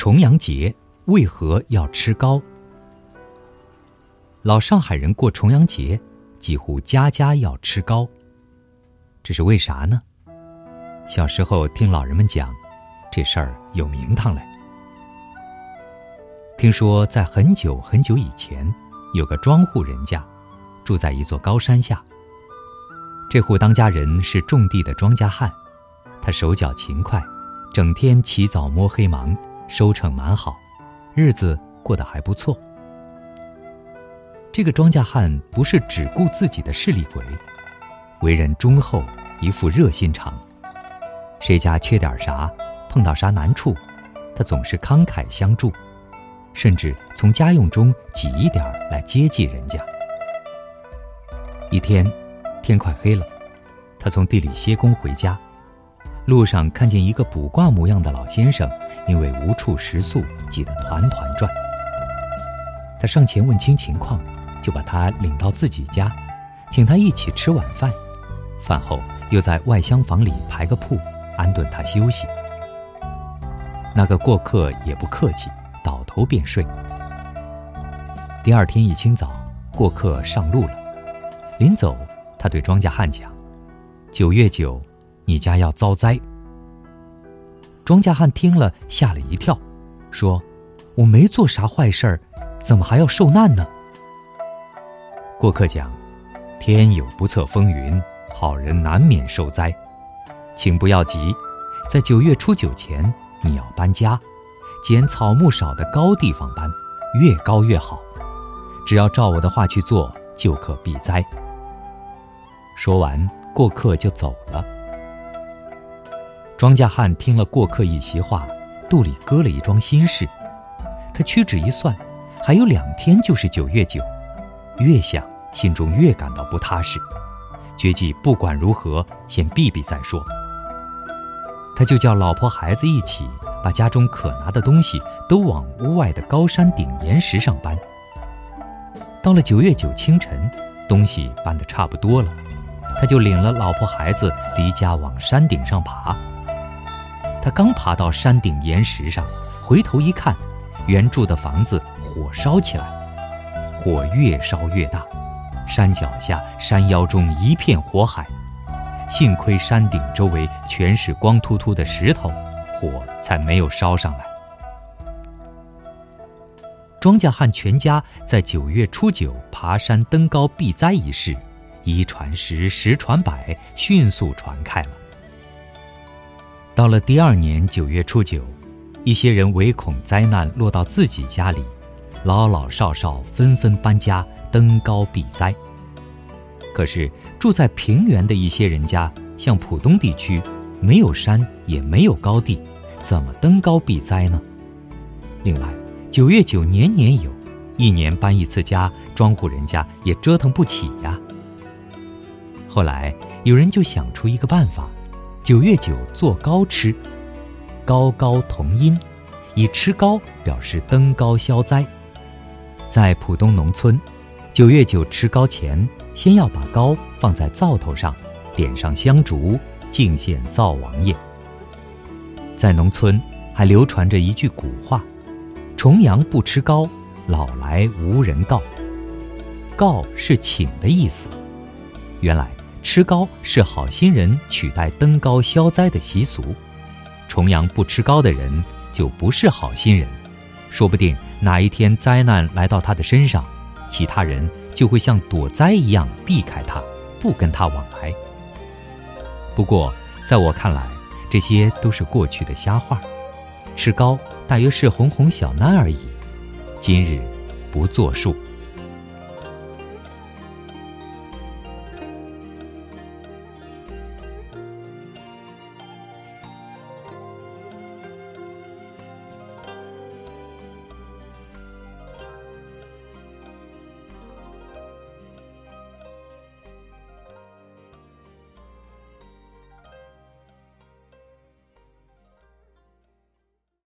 重阳节为何要吃糕？老上海人过重阳节，几乎家家要吃糕。这是为啥呢？小时候听老人们讲，这事儿有名堂嘞。听说在很久很久以前，有个庄户人家，住在一座高山下。这户当家人是种地的庄稼汉，他手脚勤快，整天起早摸黑忙，收成蛮好，日子过得还不错。这个庄稼汉不是只顾自己的势利鬼，为人忠厚，一副热心肠。谁家缺点啥，碰到啥难处，他总是慷慨相助。甚至从家用中挤一点来接济人家。一天，天快黑了，他从地里歇工回家，路上看见一个卜卦模样的老先生，因为无处食宿，挤得团团转。他上前问清情况，就把他领到自己家，请他一起吃晚饭。饭后又在外厢房里排个铺，安顿他休息。那个过客也不客气。倒头便睡。第二天一清早，过客上路了。临走，他对庄稼汉讲：“九月九，你家要遭灾。”庄稼汉听了，吓了一跳，说：“我没做啥坏事儿，怎么还要受难呢？”过客讲：“天有不测风云，好人难免受灾，请不要急，在九月初九前，你要搬家。”捡草木少的高地方搬，越高越好。只要照我的话去做，就可避灾。说完，过客就走了。庄稼汉听了过客一席话，肚里搁了一桩心事。他屈指一算，还有两天就是九月九。越想，心中越感到不踏实，决计不管如何，先避避再说。他就叫老婆孩子一起。把家中可拿的东西都往屋外的高山顶岩石上搬。到了九月九清晨，东西搬得差不多了，他就领了老婆孩子离家往山顶上爬。他刚爬到山顶岩石上，回头一看，原住的房子火烧起来，火越烧越大，山脚下、山腰中一片火海。幸亏山顶周围全是光秃秃的石头。火才没有烧上来。庄稼汉全家在九月初九爬山登高避灾一事，一传十，十传百，迅速传开了。到了第二年九月初九，一些人唯恐灾难落到自己家里，老老少少纷纷搬家登高避灾。可是住在平原的一些人家，像浦东地区。没有山，也没有高地，怎么登高避灾呢？另外，九月九年年有，一年搬一次家，庄户人家也折腾不起呀。后来有人就想出一个办法：九月九做糕吃，高高同音，以吃糕表示登高消灾。在浦东农村，九月九吃糕前，先要把糕放在灶头上，点上香烛。敬献灶王爷。在农村还流传着一句古话：“重阳不吃糕，老来无人告。”告是请的意思。原来吃糕是好心人取代登高消灾的习俗。重阳不吃糕的人就不是好心人，说不定哪一天灾难来到他的身上，其他人就会像躲灾一样避开他，不跟他往来。不过，在我看来，这些都是过去的瞎话。吃糕大约是哄哄小囡而已。今日不作数。